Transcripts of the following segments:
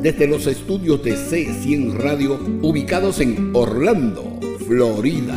desde los estudios de C100 Radio ubicados en Orlando, Florida.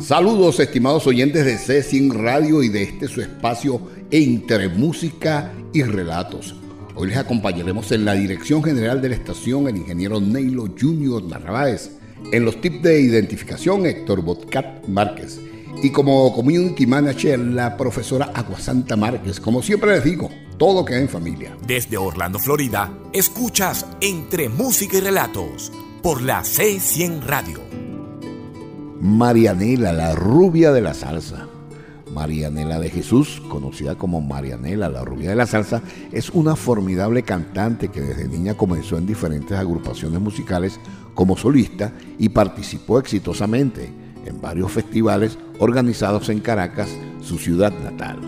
Saludos estimados oyentes de C100 Radio y de este su espacio entre música y relatos. Hoy les acompañaremos en la dirección general de la estación el ingeniero Neilo Junior Narváez, en los tips de identificación Héctor Botcat Márquez y como community manager la profesora Aguasanta Márquez. Como siempre les digo, todo queda en familia. Desde Orlando, Florida, escuchas Entre Música y Relatos por la C100 Radio. Marianela, la rubia de la salsa. Marianela de Jesús, conocida como Marianela, la rubia de la salsa, es una formidable cantante que desde niña comenzó en diferentes agrupaciones musicales como solista y participó exitosamente en varios festivales organizados en Caracas, su ciudad natal.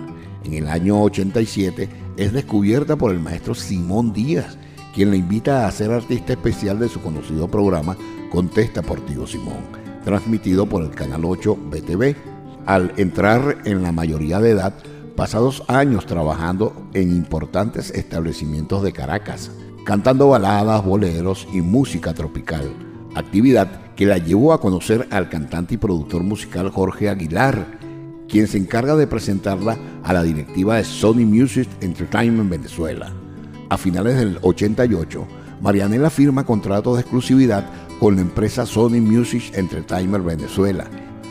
En el año 87 es descubierta por el maestro Simón Díaz, quien la invita a ser artista especial de su conocido programa Contesta por Tío Simón, transmitido por el Canal 8 BTV. Al entrar en la mayoría de edad, pasados años trabajando en importantes establecimientos de Caracas, cantando baladas, boleros y música tropical, actividad que la llevó a conocer al cantante y productor musical Jorge Aguilar, quien se encarga de presentarla a la directiva de Sony Music Entertainment Venezuela. A finales del 88, Marianela firma contrato de exclusividad con la empresa Sony Music Entertainment Venezuela.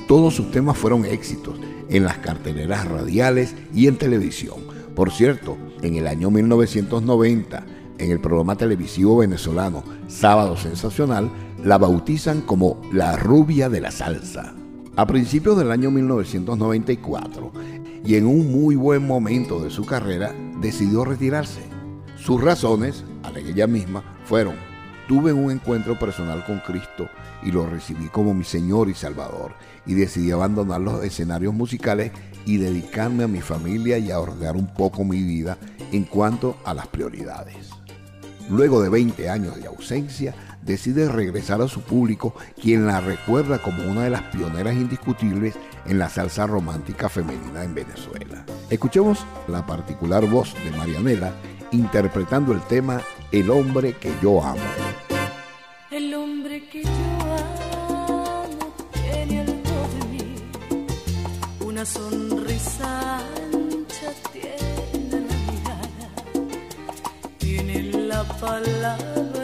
Todos sus temas fueron éxitos en las carteleras radiales y en televisión. Por cierto, en el año 1990, en el programa televisivo venezolano Sábado Sensacional, la bautizan como la rubia de la salsa. A principios del año 1994, y en un muy buen momento de su carrera, decidió retirarse. Sus razones, alega ella misma, fueron, tuve un encuentro personal con Cristo y lo recibí como mi Señor y Salvador, y decidí abandonar los escenarios musicales y dedicarme a mi familia y a ordenar un poco mi vida en cuanto a las prioridades. Luego de 20 años de ausencia, decide regresar a su público, quien la recuerda como una de las pioneras indiscutibles en la salsa romántica femenina en Venezuela. Escuchemos la particular voz de Marianela interpretando el tema El hombre que yo amo. El hombre que yo amo tiene algo de mí, una sonrisa ancha tiene la mirada, tiene la palabra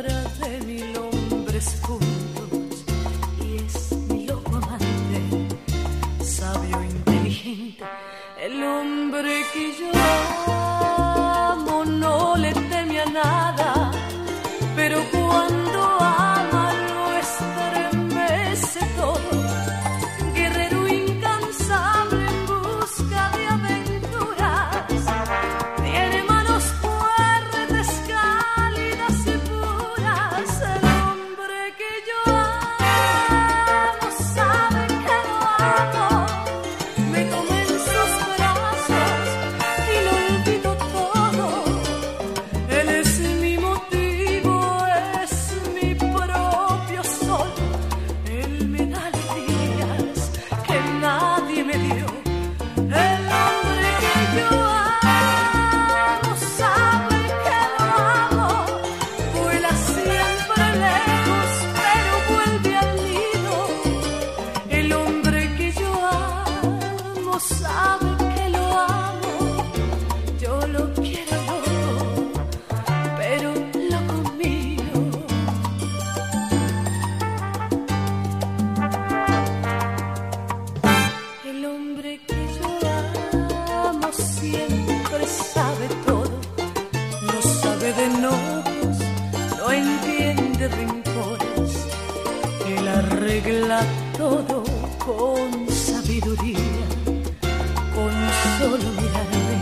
con solo mirarme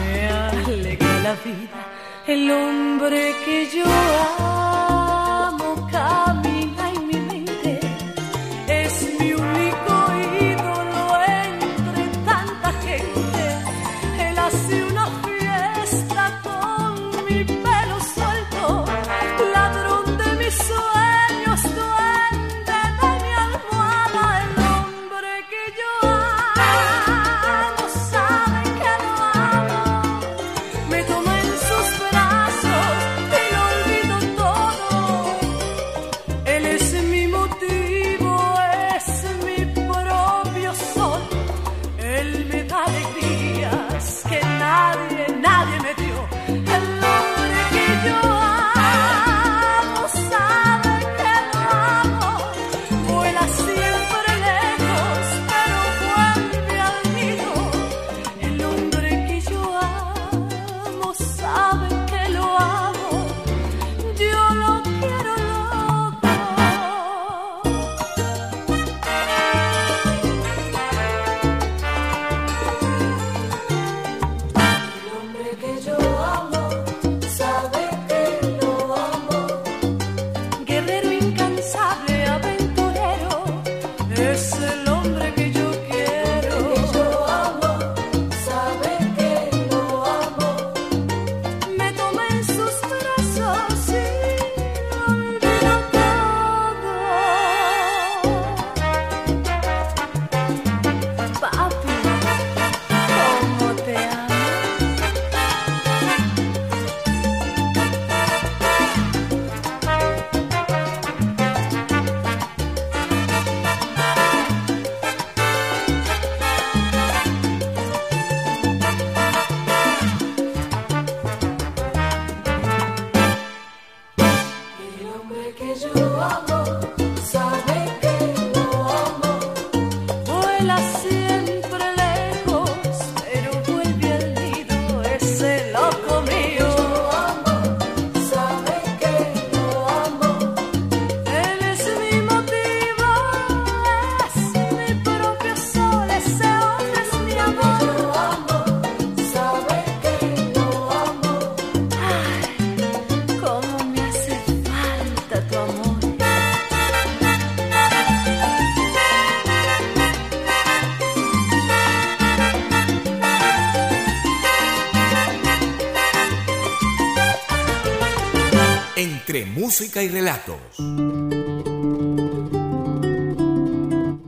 me alegra la vida. El hombre que yo amo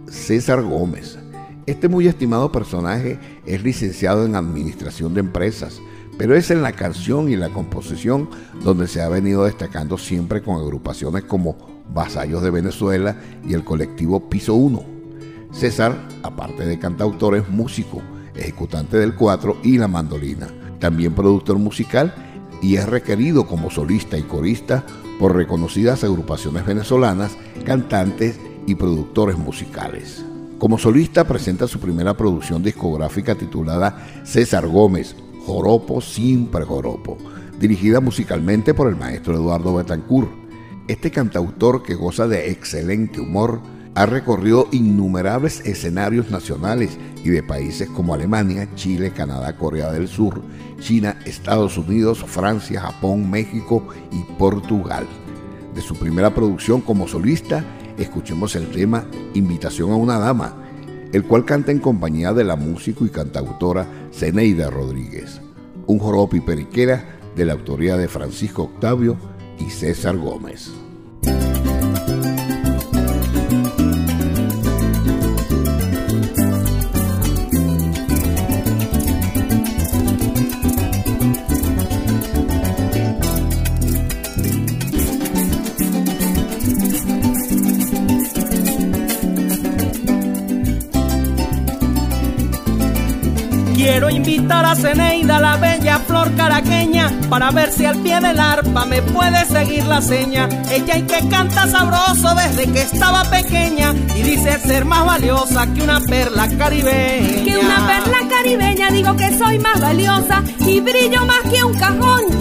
César Gómez. Este muy estimado personaje es licenciado en Administración de Empresas, pero es en la canción y la composición donde se ha venido destacando siempre con agrupaciones como Vasallos de Venezuela y el colectivo Piso 1. César, aparte de cantautor, es músico, ejecutante del cuatro y la mandolina, también productor musical y es requerido como solista y corista por reconocidas agrupaciones venezolanas, cantantes y productores musicales. Como solista presenta su primera producción discográfica titulada César Gómez, Joropo siempre Joropo, dirigida musicalmente por el maestro Eduardo Betancourt. Este cantautor que goza de excelente humor ha recorrido innumerables escenarios nacionales y de países como Alemania, Chile, Canadá, Corea del Sur, China, Estados Unidos, Francia, Japón, México y Portugal. De su primera producción como solista, escuchemos el tema Invitación a una dama, el cual canta en compañía de la músico y cantautora Zeneida Rodríguez, un joropo periquera de la autoría de Francisco Octavio y César Gómez. Ceneida, la bella flor caraqueña, para ver si al pie del arpa me puede seguir la seña. Ella y que canta sabroso desde que estaba pequeña y dice ser más valiosa que una perla caribeña. Que una perla caribeña digo que soy más valiosa y brillo más que un cajón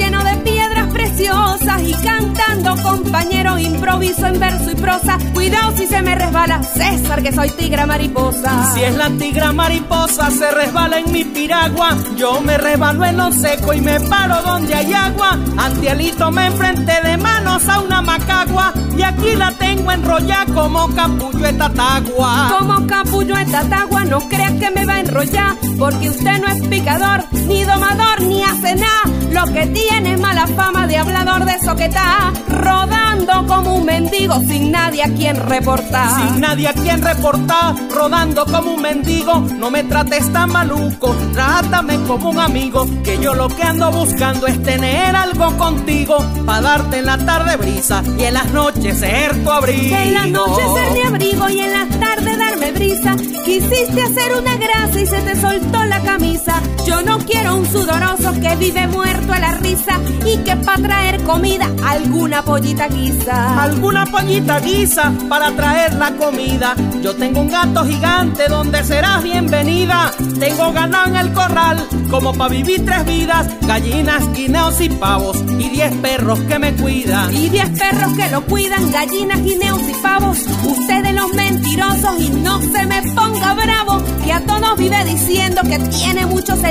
preciosas y cantando compañero improviso en verso y prosa. Cuidado si se me resbala César que soy tigra mariposa. Si es la tigra mariposa se resbala en mi piragua, yo me resbalo en lo seco y me paro donde hay agua. Antielito me enfrenté de manos a una macagua y aquí la tengo enrollada como capullo tatagua. Como capullo tatagua, no creas que me va a enrollar, porque usted no es picador, ni domador, ni hace nada. Lo que tiene mala fama de hablador de soquetá, rodando como un mendigo sin nadie a quien reportar. Sin nadie a quien reportar, rodando como un mendigo, no me trates tan maluco, trátame como un amigo, que yo lo que ando buscando es tener algo contigo, para darte en la tarde brisa y en las noches ser tu abrigo. En las noches ser mi abrigo y en la tarde darme brisa, quisiste hacer una grasa y se te soltó la camisa. Yo no quiero un sudoroso que vive muerto a la risa y que para traer comida alguna pollita guisa. Alguna pollita guisa para traer la comida. Yo tengo un gato gigante donde serás bienvenida. Tengo ganado en el corral como para vivir tres vidas. Gallinas, guineos y pavos y diez perros que me cuidan. Y diez perros que lo cuidan, gallinas, guineos y pavos. Ustedes los mentirosos y no se me ponga bravo. Que a todos vive diciendo que tiene muchos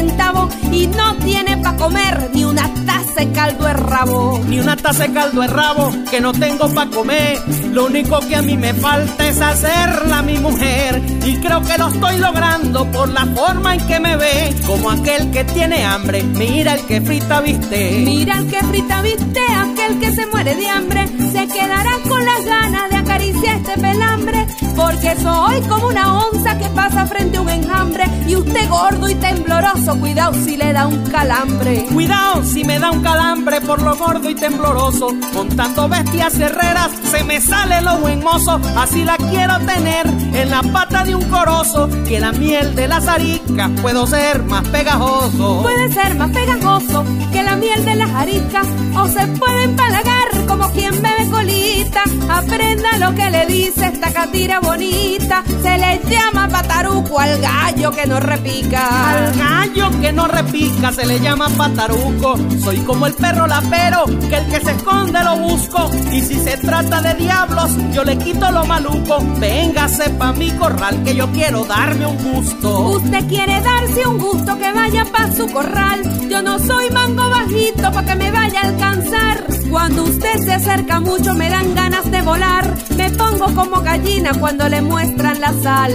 y no tiene para comer ni una taza de caldo de rabo. Ni una taza de caldo de rabo que no tengo para comer. Lo único que a mí me falta es hacerla mi mujer. Y creo que lo estoy logrando por la forma en que me ve. Como aquel que tiene hambre, mira el que frita viste. Mira el que frita viste, aquel que se muere de hambre. Se quedará con las ganas de acariciar este pelambre. Porque soy como una onza que pasa frente a un enjambre. Y usted gordo y tembloroso, cuidado si le da un calambre. Cuidado si me da un calambre por lo gordo y tembloroso. Con tanto bestias herreras se me sale lo buen mozo. Así la quiero tener en la pata de un corozo. Que la miel de las aricas puedo ser más pegajoso. Puede ser más pegajoso que la miel de las aricas. O se puede empalagar como quien bebe colita. Aprenda lo que le dice esta catira bonita. Se le llama pataruco al gallo que no repica. Al gallo que no repica se le llama pataruco. Soy como el perro lapero, que el que se esconde lo busco. Y si se trata de diablos, yo le quito lo maluco. Véngase pa' mi corral que yo quiero darme un gusto. Usted quiere darse un gusto que vaya pa' su corral. Yo no soy mango bajito pa' que me vaya a alcanzar. Cuando usted se acerca mucho me dan ganas de volar. Me pongo como gallina cuando le muestran la sal.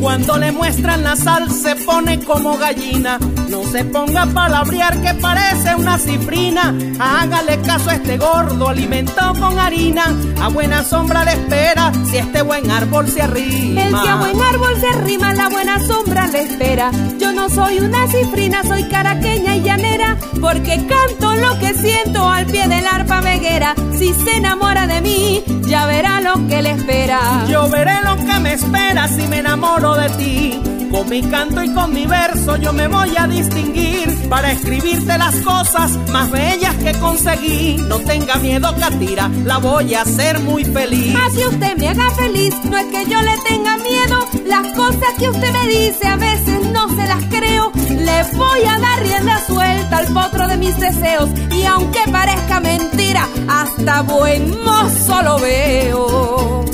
Cuando le muestran la sal se pone como gallina. No se ponga a palabrear que parece una cifrina. Hágale caso a este gordo alimentado con harina. A buena sombra le espera si este buen árbol se arrima. El que a buen árbol se arrima, la buena sombra le espera. Yo no soy una cifrina, soy caraqueña y llanera. Porque canto lo que siento al pie del arpa veguera. Si se enamora de mí, ya verá lo que le espera. Yo veré lo que me espera si me enamoro de ti. Con mi canto y con mi verso yo me voy a distinguir para escribirte las cosas más bellas que conseguí. No tenga miedo, Catira, la voy a hacer muy feliz. Así usted me haga feliz, no es que yo le tenga miedo. Las cosas que usted me dice a veces no se las creo. Le voy a dar rienda suelta al potro de mis deseos. Y aunque parezca mentira, hasta buen mozo lo veo.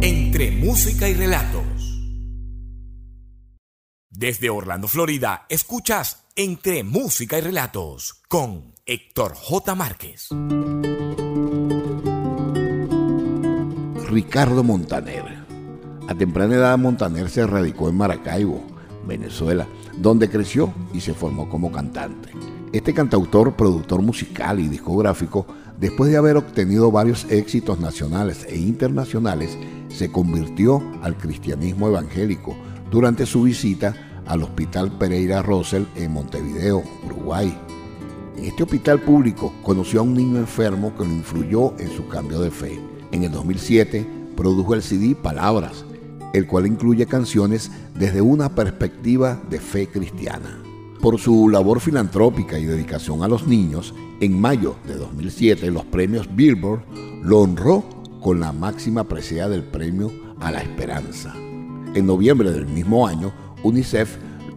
Entre música y relatos. Desde Orlando, Florida, escuchas Entre música y relatos con Héctor J. Márquez. Ricardo Montaner. A temprana edad Montaner se radicó en Maracaibo, Venezuela, donde creció y se formó como cantante. Este cantautor, productor musical y discográfico, después de haber obtenido varios éxitos nacionales e internacionales, se convirtió al cristianismo evangélico durante su visita al Hospital Pereira Rosell en Montevideo, Uruguay. En este hospital público conoció a un niño enfermo que lo influyó en su cambio de fe. En el 2007 produjo el CD Palabras, el cual incluye canciones desde una perspectiva de fe cristiana. Por su labor filantrópica y dedicación a los niños, en mayo de 2007 los premios Billboard lo honró con la máxima presea del premio a la esperanza. En noviembre del mismo año, UNICEF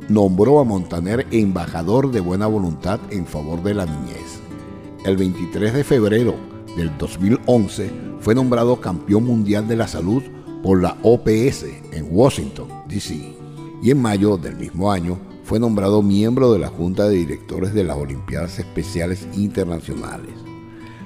nombró a Montaner embajador de buena voluntad en favor de la niñez. el 23 de febrero del 2011 fue nombrado campeón mundial de la salud por la OPS en Washington, D.C. Y en mayo del mismo año fue nombrado miembro de la Junta de Directores de las Olimpiadas Especiales Internacionales.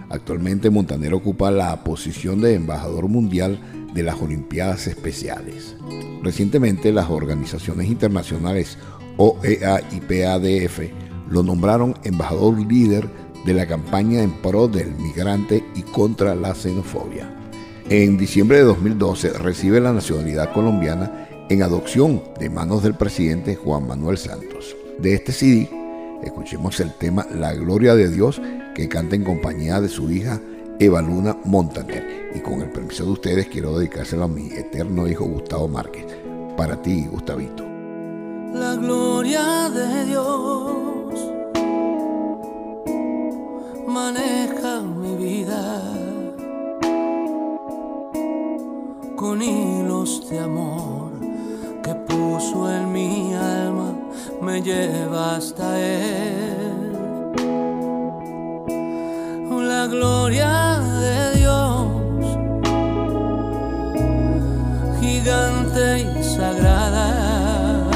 Actualmente Montaner ocupa la posición de embajador mundial de las Olimpiadas Especiales. Recientemente las organizaciones internacionales OEA y PADF lo nombraron embajador líder de la campaña en pro del migrante y contra la xenofobia. En diciembre de 2012 recibe la nacionalidad colombiana en adopción de manos del presidente Juan Manuel Santos. De este CD, escuchemos el tema La Gloria de Dios que canta en compañía de su hija Eva Luna Montaner. Y con el permiso de ustedes quiero dedicárselo a mi eterno hijo Gustavo Márquez. Para ti, Gustavito. La gloria de Dios maneja mi vida con hilos de amor que puso en mi alma, me lleva hasta Él. La gloria de Dios, gigante y sagrada,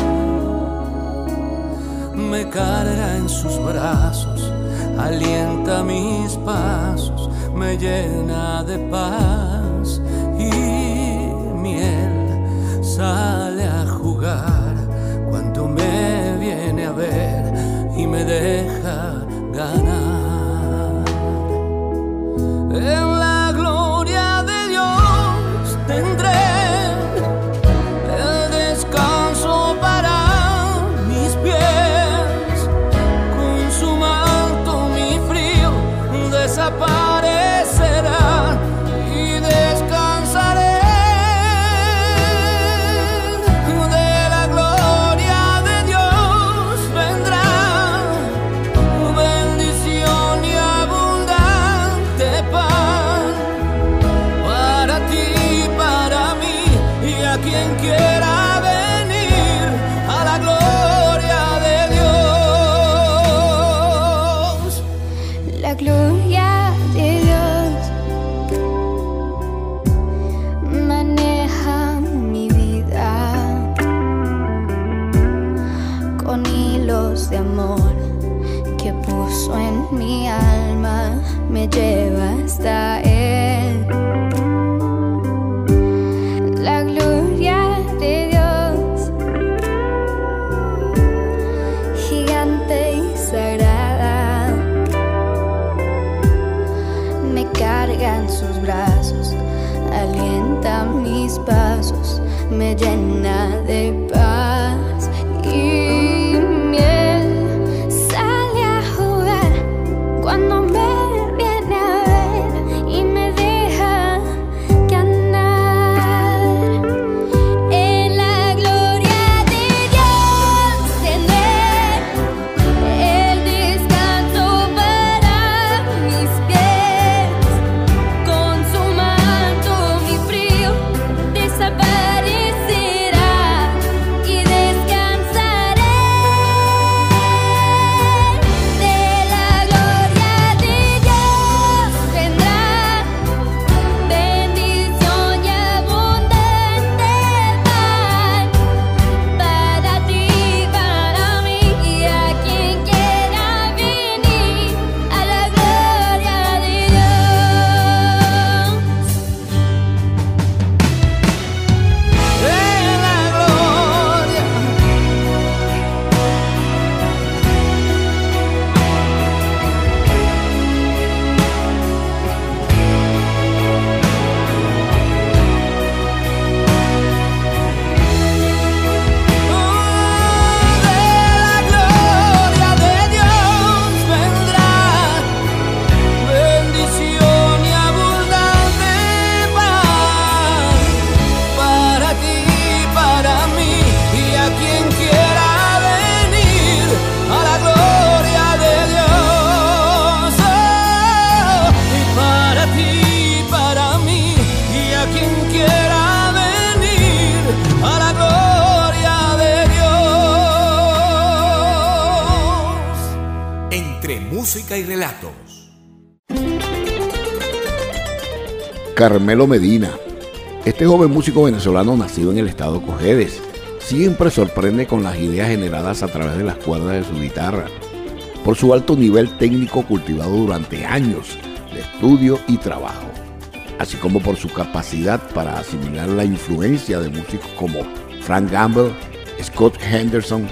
me carga en sus brazos, alienta mis pasos, me llena de paz y miel sale a jugar cuando me viene a ver y me deja y relatos. Carmelo Medina. Este joven músico venezolano nacido en el estado Cojedes siempre sorprende con las ideas generadas a través de las cuerdas de su guitarra. Por su alto nivel técnico cultivado durante años de estudio y trabajo, así como por su capacidad para asimilar la influencia de músicos como Frank Gamble, Scott Henderson,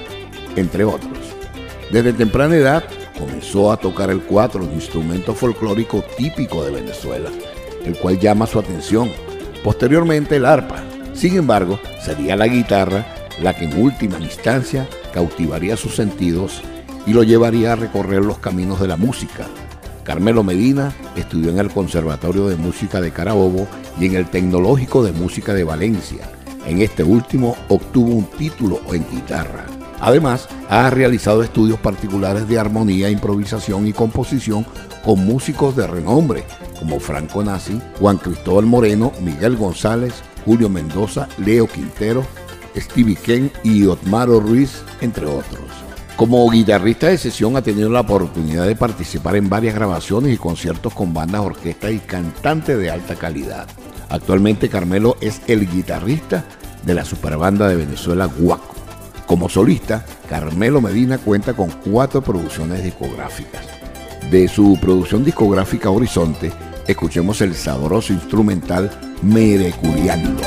entre otros. Desde temprana edad comenzó a tocar el cuatro, un instrumento folclórico típico de Venezuela, el cual llama su atención. Posteriormente el arpa. Sin embargo, sería la guitarra la que en última instancia cautivaría sus sentidos y lo llevaría a recorrer los caminos de la música. Carmelo Medina estudió en el Conservatorio de Música de Carabobo y en el Tecnológico de Música de Valencia. En este último obtuvo un título en guitarra. Además, ha realizado estudios particulares de armonía, improvisación y composición con músicos de renombre como Franco Nazi, Juan Cristóbal Moreno, Miguel González, Julio Mendoza, Leo Quintero, Stevie Ken y Otmaro Ruiz, entre otros. Como guitarrista de sesión ha tenido la oportunidad de participar en varias grabaciones y conciertos con bandas, orquestas y cantantes de alta calidad. Actualmente Carmelo es el guitarrista de la superbanda de Venezuela Guaco. Como solista, Carmelo Medina cuenta con cuatro producciones discográficas. De su producción discográfica Horizonte, escuchemos el sabroso instrumental Mereculiando.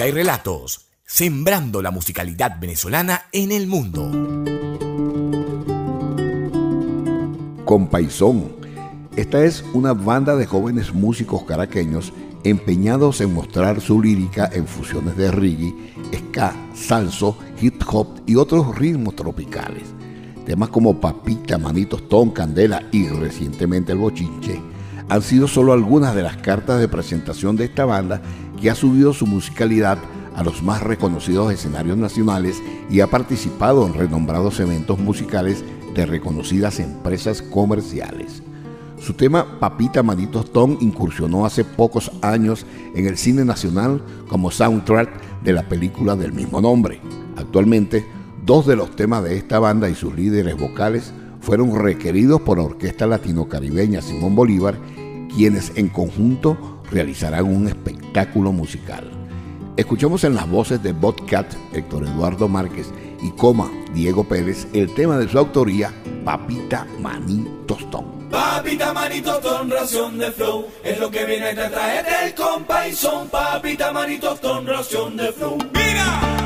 Música y relatos, sembrando la musicalidad venezolana en el mundo. Compaisón. Esta es una banda de jóvenes músicos caraqueños empeñados en mostrar su lírica en fusiones de reggae, ska, salso, hip hop y otros ritmos tropicales. Temas como Papita, Manitos Ton, Candela y recientemente El Bochinche han sido solo algunas de las cartas de presentación de esta banda que ha subido su musicalidad a los más reconocidos escenarios nacionales y ha participado en renombrados eventos musicales de reconocidas empresas comerciales. Su tema Papita Manito Stone incursionó hace pocos años en el cine nacional como soundtrack de la película del mismo nombre. Actualmente, dos de los temas de esta banda y sus líderes vocales fueron requeridos por la Orquesta Latino-Caribeña Simón Bolívar, quienes en conjunto realizarán un espectáculo musical. Escuchamos en las voces de Botcat, Héctor Eduardo Márquez y Coma, Diego Pérez, el tema de su autoría, Papita Maní Tostón. Papita manito tostón, ración de flow, es lo que viene a traer del compa y son papita manito tostón, ración de flow. ¡Mira!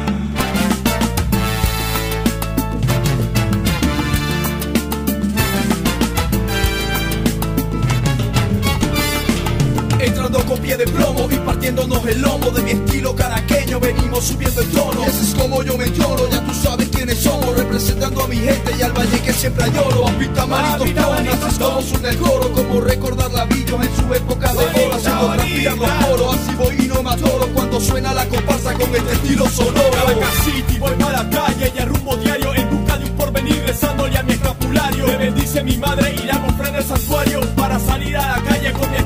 Pie de plomo y partiéndonos el lomo de mi estilo caraqueño venimos subiendo el tono. Ese es como yo me lloro ya tú sabes quiénes somos representando a mi gente y al valle que siempre añoro papita manito tonas somos un decoro como recordar la villa en su época de oro haciendo transpirar los así voy y no me atoro cuando suena la comparsa con este estilo sonoro. Caracas City voy para la calle y rumbo diario en busca de un porvenir rezándole a mi escapulario. Me bendice mi madre y la ofrenda el santuario para salir a la calle con mi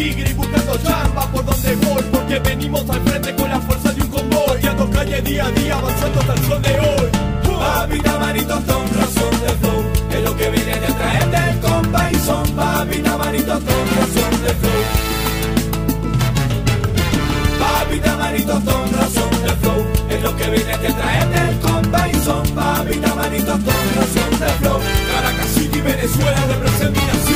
tigre y buscando chamba por donde voy porque venimos al frente con la fuerza de un convoy ando calle día a día avanzando hasta el sol de hoy. Papita manito son razón de flow Es lo que viene de traerte el compa y son Papita manito son razón de flow. Papita manito son razón de flow Es lo que viene de traerte el compa y son Papita manito son razón de flow. Caracas City, Venezuela, representación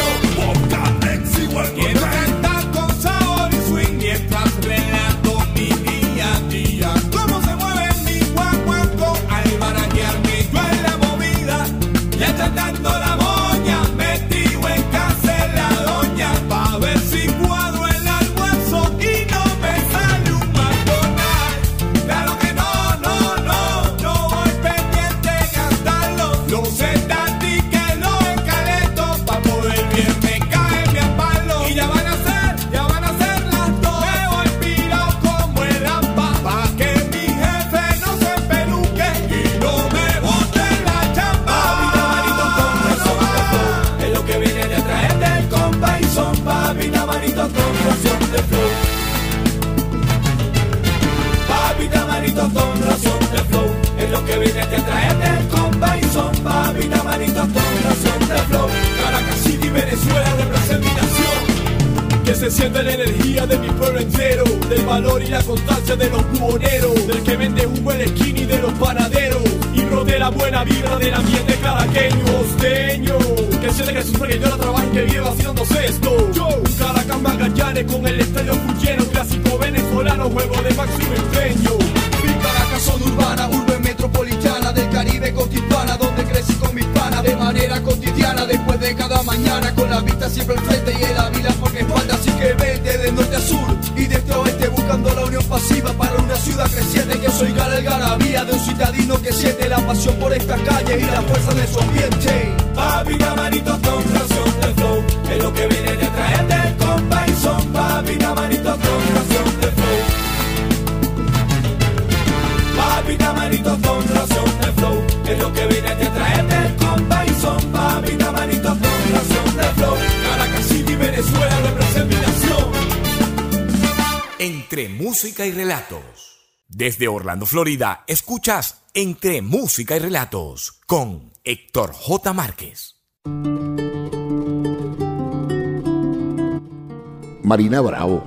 La pasión por esta calle y la fuerza de su ambiente. Papita manito con de flow Es lo que viene de traerte el compa y son manito con razón de flow. Es lo que viene de traerte el compa y son manito con razón de flow. Caracas City, Venezuela, representación. Entre música y relatos. Desde Orlando, Florida, escuchas Entre música y relatos con Héctor J. Márquez. Marina Bravo.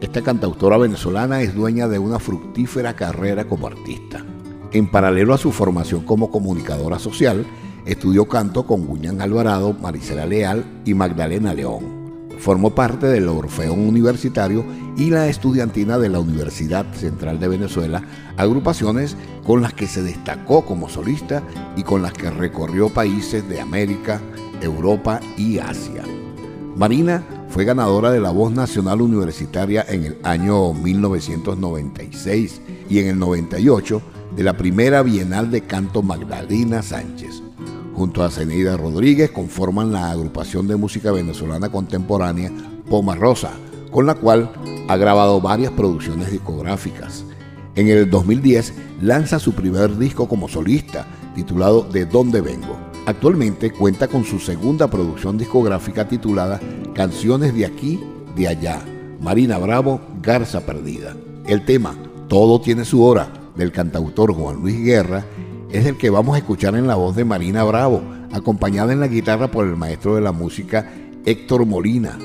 Esta cantautora venezolana es dueña de una fructífera carrera como artista. En paralelo a su formación como comunicadora social, estudió canto con Guñán Alvarado, Marisela Leal y Magdalena León. Formó parte del Orfeón Universitario y la Estudiantina de la Universidad Central de Venezuela, agrupaciones con las que se destacó como solista y con las que recorrió países de América, Europa y Asia. Marina fue ganadora de la Voz Nacional Universitaria en el año 1996 y en el 98 de la primera Bienal de Canto Magdalena Sánchez. Junto a Zeneida Rodríguez conforman la agrupación de música venezolana contemporánea Poma Rosa, con la cual ha grabado varias producciones discográficas. En el 2010 lanza su primer disco como solista, titulado De dónde vengo. Actualmente cuenta con su segunda producción discográfica titulada Canciones de aquí, de allá. Marina Bravo, Garza Perdida. El tema Todo tiene su hora del cantautor Juan Luis Guerra es el que vamos a escuchar en la voz de Marina Bravo, acompañada en la guitarra por el maestro de la música Héctor Molina.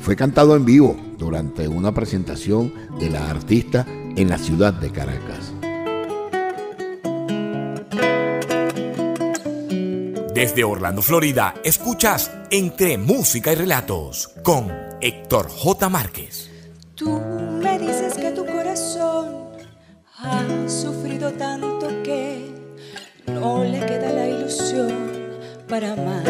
Fue cantado en vivo durante una presentación de la artista en la ciudad de Caracas. Desde Orlando, Florida, escuchas Entre Música y Relatos con Héctor J. Márquez. Tú me dices que tu corazón que no le queda la ilusión para amar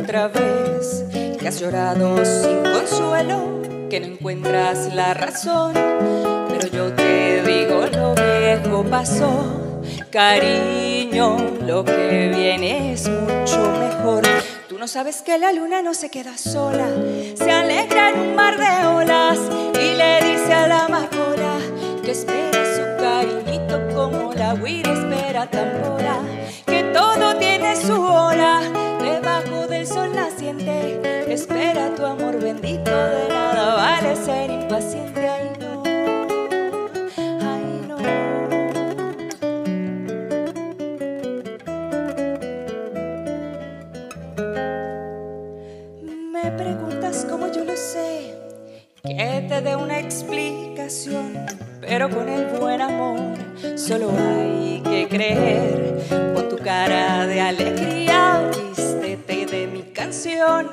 otra vez. Que has llorado sin consuelo, que no encuentras la razón. Pero yo te digo, lo viejo pasó. Cariño, lo que viene es mucho mejor. Tú no sabes que la luna no se queda sola, se alegra en un mar de olas y le dice a la amapola que espera su cariñito como la huira espera tambora, que todo tiene su hora debajo del sol naciente. Espera tu amor bendito, de nada vale ser impaciente. Ay, no, ay, no. Me preguntas cómo yo lo sé, que te dé una explicación, pero con el buen amor solo hay que creer. Con tu cara de alegría, vístete de mi canción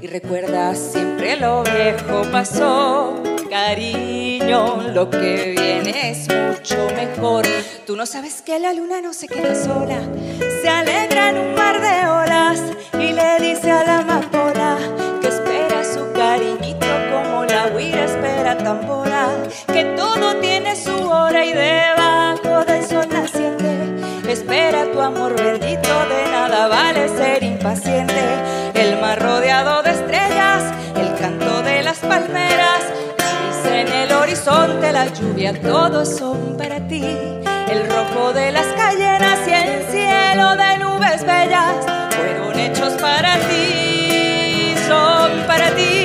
y recuerda siempre lo viejo pasó. Cariño, lo que viene es mucho mejor. Tú no sabes que la luna no se queda sola, se alegra en un mar de olas y le dice a la amapola que espera su cariñito como la huira espera tambora, que todo tiene su hora y debajo amor bendito, de nada vale ser impaciente. El mar rodeado de estrellas, el canto de las palmeras, en el horizonte la lluvia, todos son para ti. El rojo de las cayenas y el cielo de nubes bellas fueron hechos para ti, son para ti.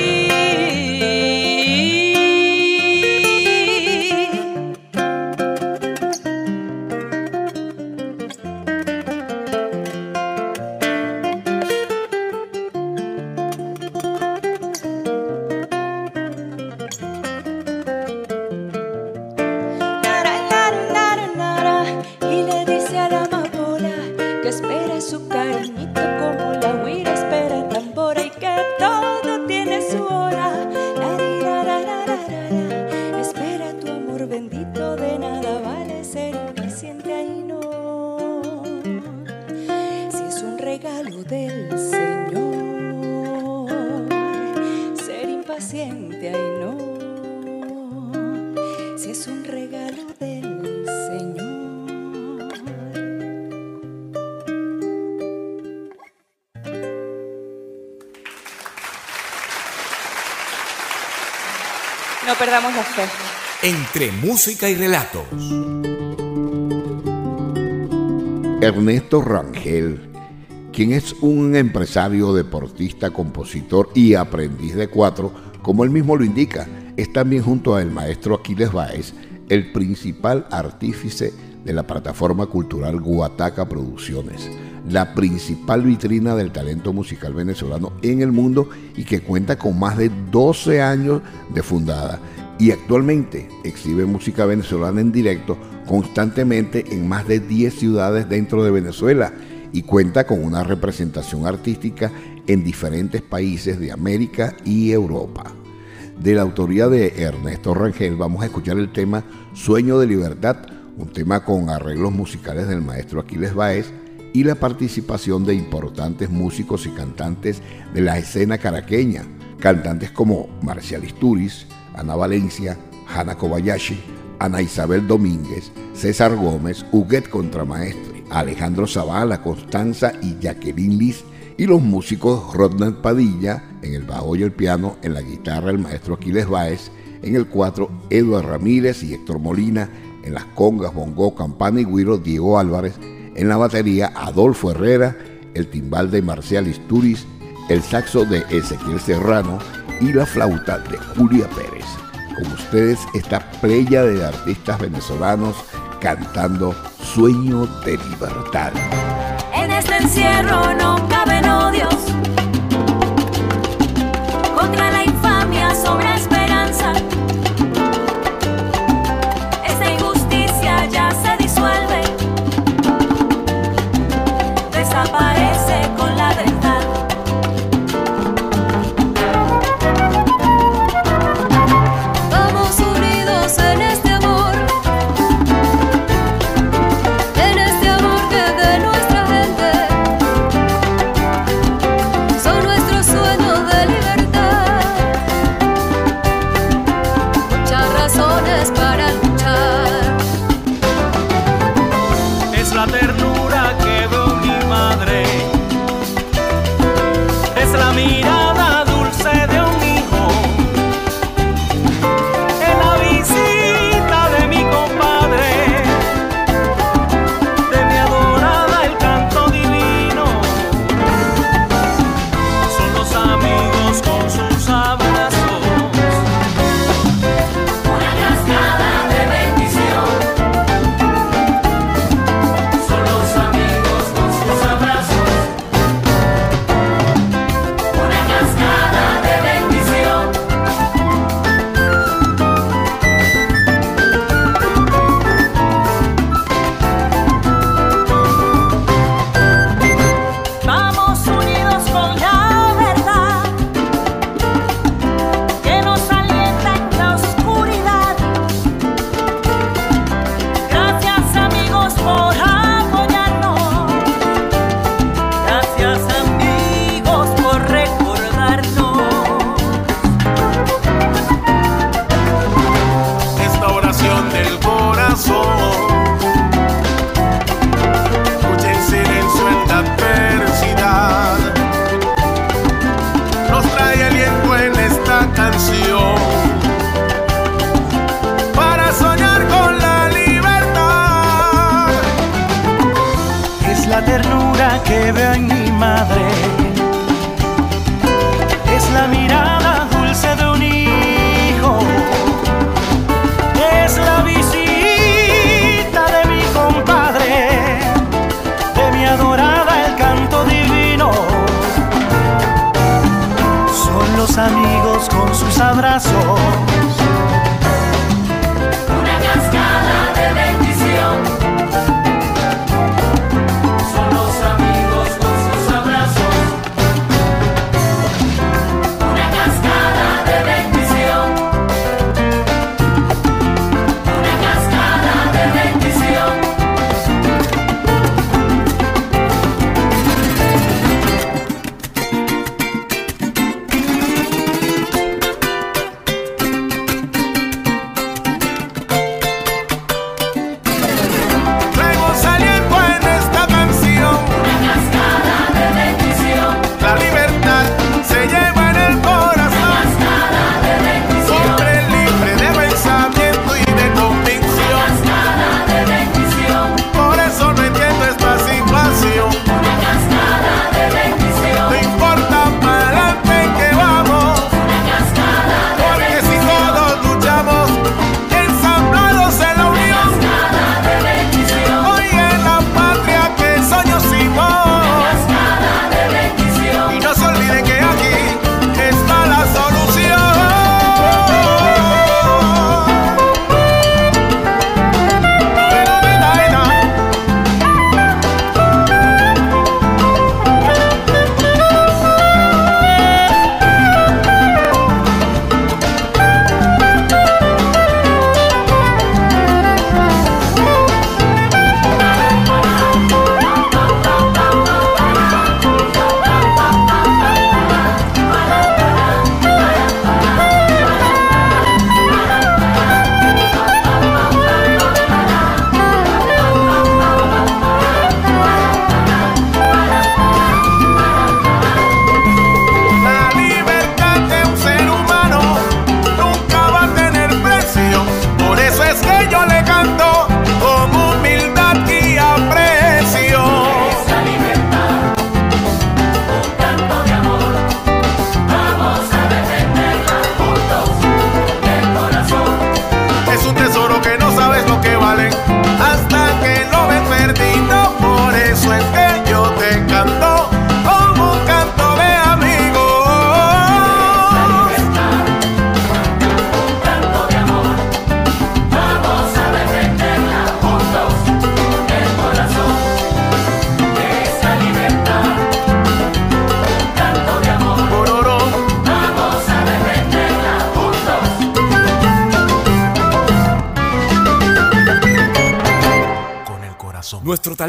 Perdamos la fe. Entre Música y Relatos. Ernesto Rangel, quien es un empresario, deportista, compositor y aprendiz de cuatro, como él mismo lo indica, es también junto al maestro Aquiles Báez el principal artífice de la plataforma cultural Guataca Producciones, la principal vitrina del talento musical venezolano en el mundo y que cuenta con más de 12 años de fundada y actualmente exhibe música venezolana en directo constantemente en más de 10 ciudades dentro de Venezuela y cuenta con una representación artística en diferentes países de América y Europa. De la autoría de Ernesto Rangel vamos a escuchar el tema Sueño de Libertad, un tema con arreglos musicales del maestro Aquiles Báez y la participación de importantes músicos y cantantes de la escena caraqueña, cantantes como Marcial Isturiz, Ana Valencia, Hanna Kobayashi, Ana Isabel Domínguez, César Gómez, Huguet Contramaestre, Alejandro Zavala, Constanza y Jacqueline Liz, y los músicos Rodney Padilla en el bajo y el piano, en la guitarra el maestro Aquiles Báez, en el cuatro Eduard Ramírez y Héctor Molina, en las congas, bongo, campana y guiro Diego Álvarez, en la batería Adolfo Herrera, el timbal de Marcial Isturiz, el saxo de Ezequiel Serrano y la flauta de Julia Pérez. Con ustedes esta playa de artistas venezolanos cantando Sueño de Libertad. En este encierro no caben odios.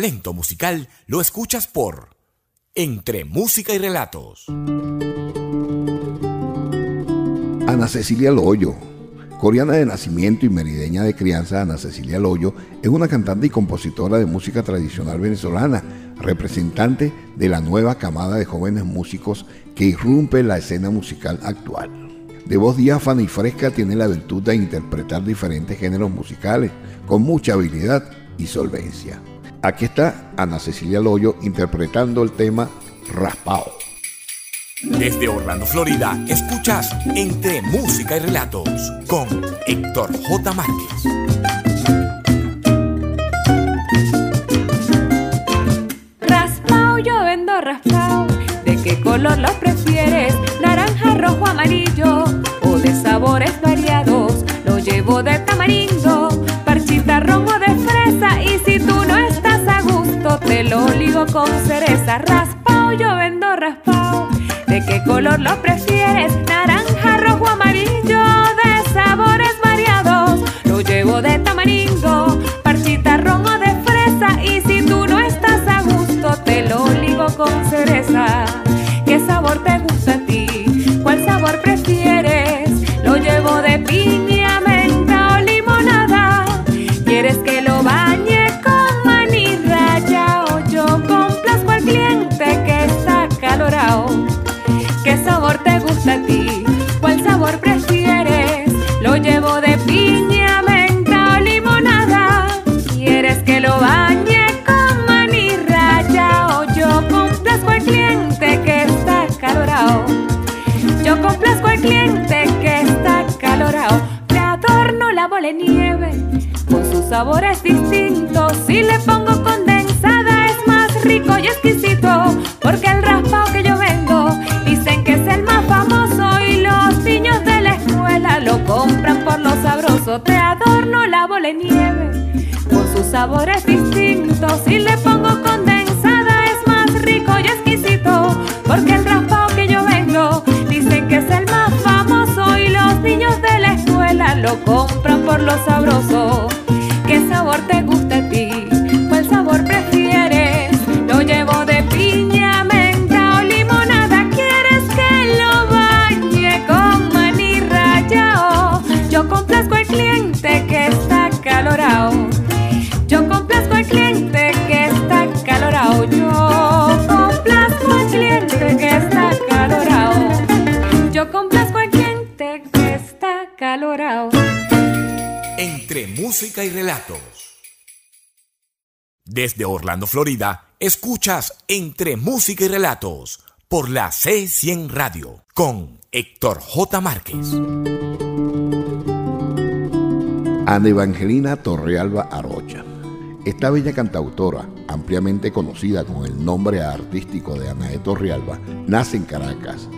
Talento musical lo escuchas por Entre Música y Relatos. Ana Cecilia Loyo, coreana de nacimiento y merideña de crianza, Ana Cecilia Loyo es una cantante y compositora de música tradicional venezolana, representante de la nueva camada de jóvenes músicos que irrumpe la escena musical actual. De voz diáfana y fresca tiene la virtud de interpretar diferentes géneros musicales con mucha habilidad y solvencia. Aquí está Ana Cecilia Loyo interpretando el tema Raspao. Desde Orlando, Florida, escuchas Entre Música y Relatos con Héctor J. Márquez. Raspao, yo vendo raspao. ¿De qué color lo prefieres? Naranja, rojo, amarillo o de sabores variados. Lo llevo de tamarindo, parchita, romo de fresa. Y si tú lo ligo con cereza. Raspao, yo vendo raspao. ¿De qué color lo prefieres? Naranja, rojo, amarillo, de sabores variados. Lo llevo de tamarindo, parchita, romo de fresa. Y si tú no estás a gusto, te lo ligo con cereza. Florida, escuchas Entre Música y Relatos por la C100 Radio con Héctor J. Márquez. Ana Evangelina Torrealba Arocha. Esta bella cantautora, ampliamente conocida con el nombre artístico de Anaé Torrealba, nace en Caracas.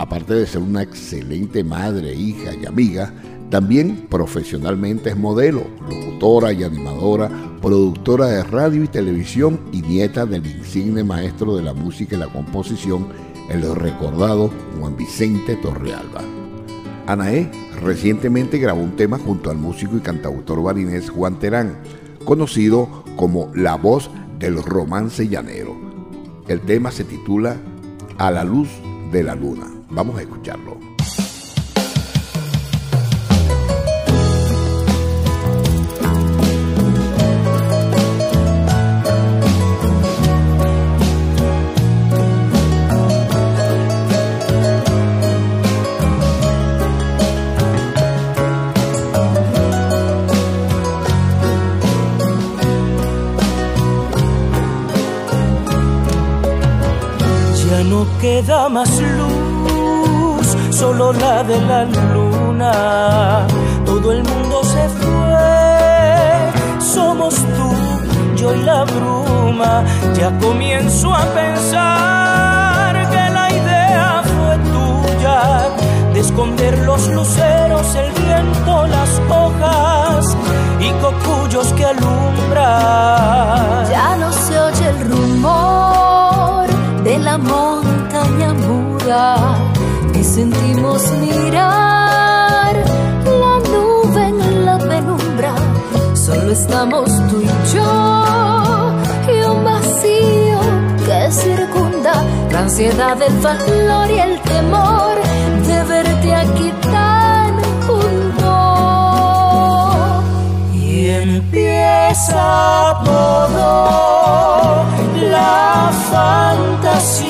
Aparte de ser una excelente madre, hija y amiga, también profesionalmente es modelo, locutora y animadora, productora de radio y televisión y nieta del insigne maestro de la música y la composición, el recordado Juan Vicente Torrealba. Anaé recientemente grabó un tema junto al músico y cantautor barinés Juan Terán, conocido como la voz del romance llanero. El tema se titula A la luz de la luna. Vamos a escucharlo. Queda más luz, solo la de la luna. Todo el mundo se fue, somos tú, yo y la bruma. Ya comienzo a pensar que la idea fue tuya de esconder los luceros, el viento, las hojas y cocuyos que alumbran. Ya no se oye el rumor de la extraña muda que sentimos mirar la nube en la penumbra. Solo estamos tú y yo y un vacío que circunda la ansiedad, el valor y el temor de verte aquí tan junto. Y empieza todo la fantasía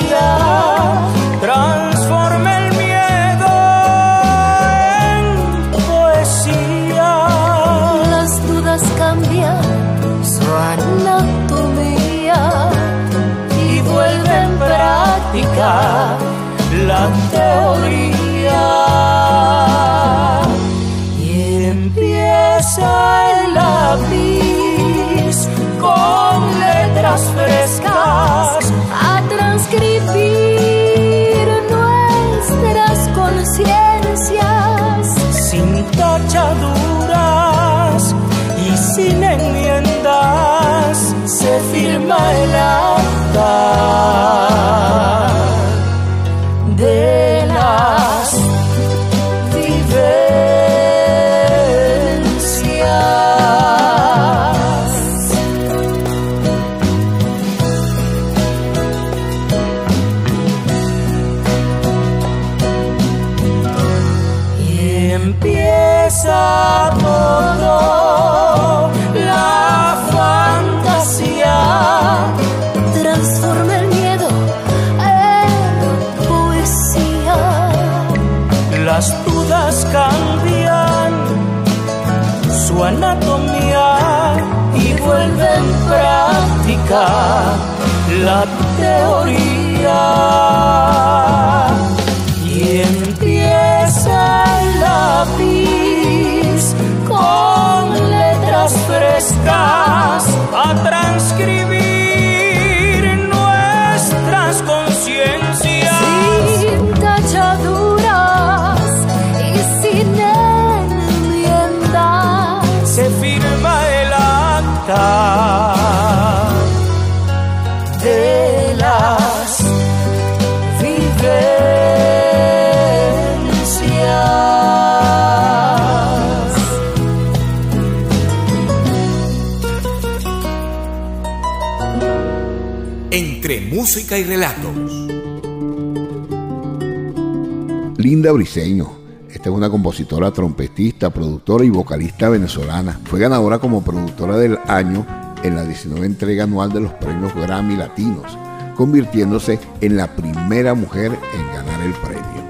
Y empieza el lápiz con letras frescas a transcribir nuestras conciencias. sin tachaduras y sin enmiendas se firma el Linda Briseño. Esta es una compositora, trompetista, productora y vocalista venezolana. Fue ganadora como productora del año en la 19 entrega anual de los premios Grammy Latinos, convirtiéndose en la primera mujer en ganar el premio.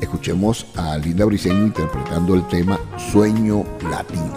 Escuchemos a Linda Briseño interpretando el tema Sueño Latino.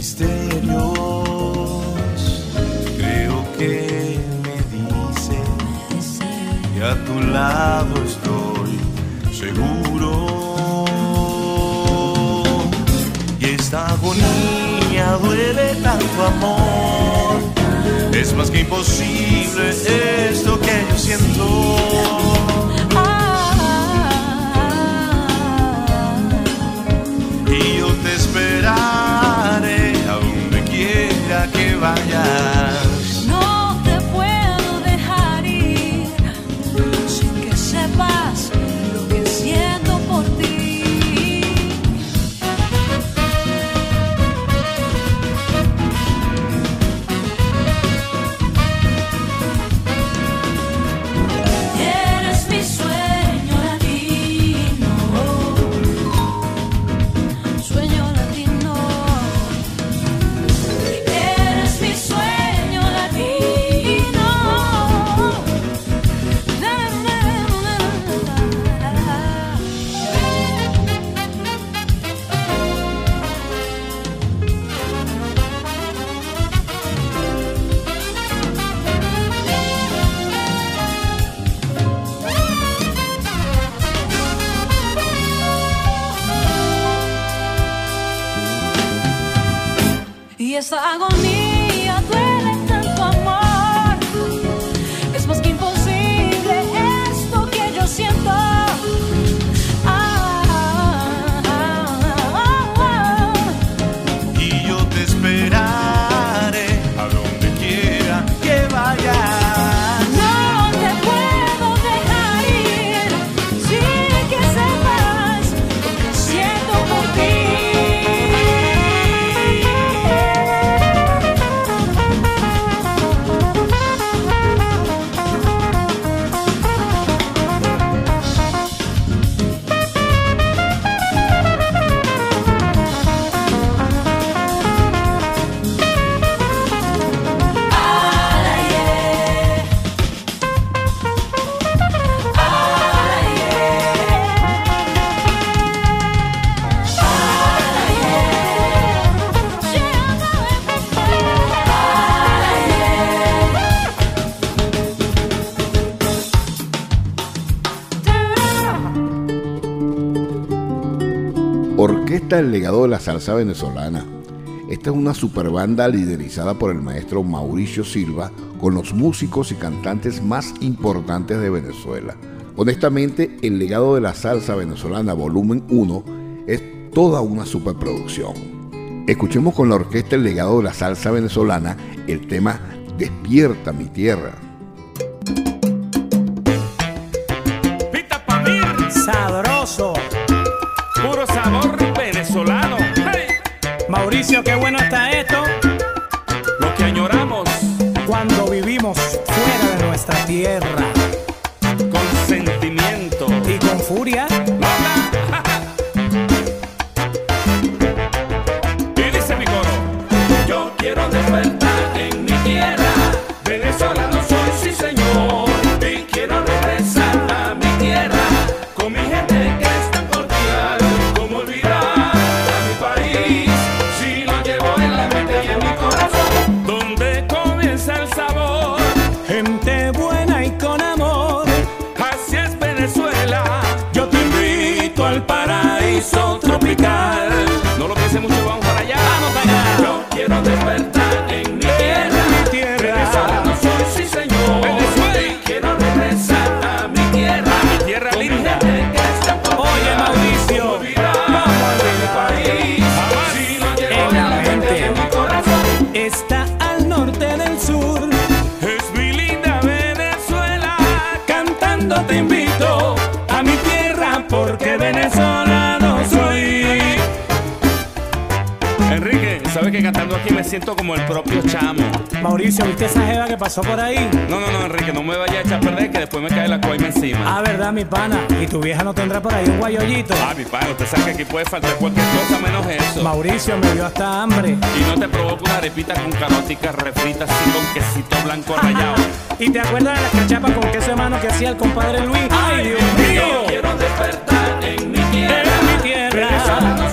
misterios. Creo que me dice que a tu lado estoy seguro. Y esta agonía duele tanto amor. Es más que imposible esto que yo siento. Vayas. El legado de la salsa venezolana. Esta es una superbanda liderizada por el maestro Mauricio Silva con los músicos y cantantes más importantes de Venezuela. Honestamente, el legado de la salsa venezolana volumen 1 es toda una superproducción. Escuchemos con la orquesta el legado de la salsa venezolana el tema Despierta mi tierra. siento como el propio chamo. Mauricio, ¿viste esa jeva que pasó por ahí? No, no, no, Enrique, no me vayas a echar a perder que después me cae la coima encima. Ah, verdad, mi pana. ¿Y tu vieja no tendrá por ahí un guayollito? Ah, mi pana, usted sabe que aquí puede faltar cualquier cosa menos eso. Mauricio, me dio hasta hambre. Y no te provoca una arepita con caroticas refritas y con quesito blanco rallado. ¿Y te acuerdas de las cachapas con queso de mano que hacía el compadre Luis? ¡Ay, Dios mío! Yo quiero despertar en mi tierra. En mi tierra.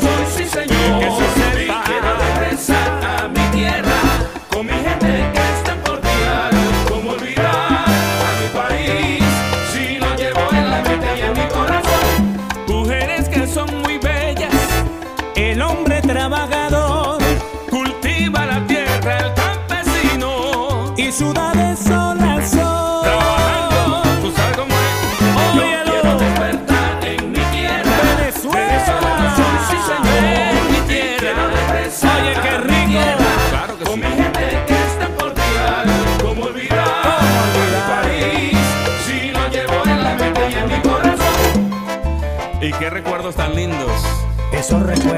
recuerdo.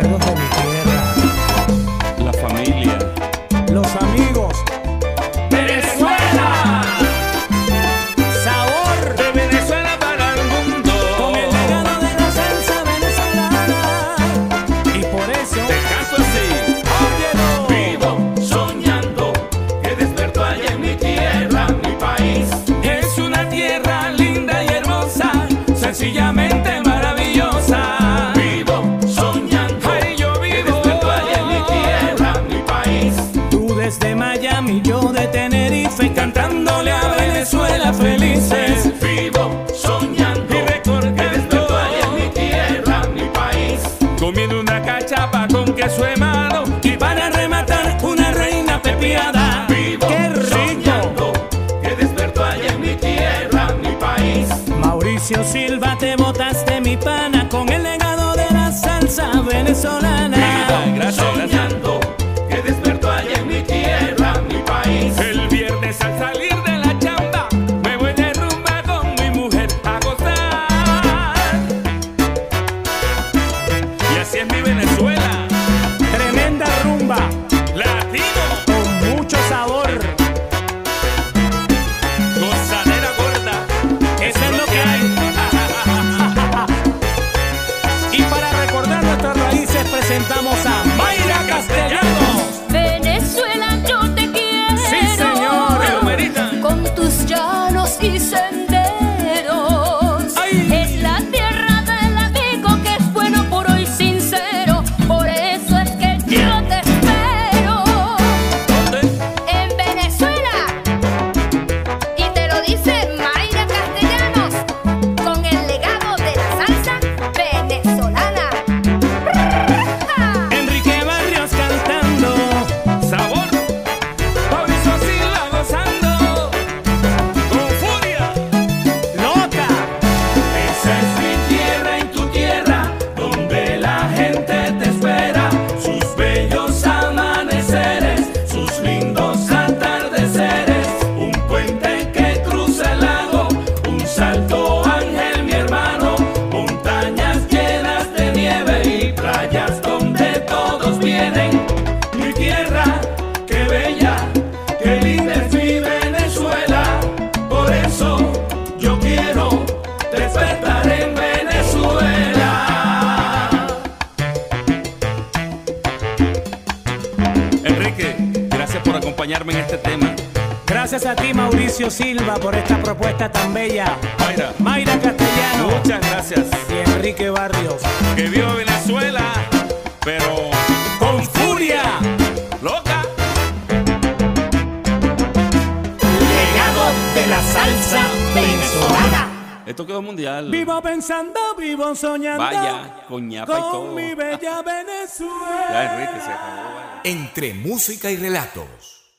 presentamos a Vaya, con, y todo. mi bella Venezuela. Entre música y relatos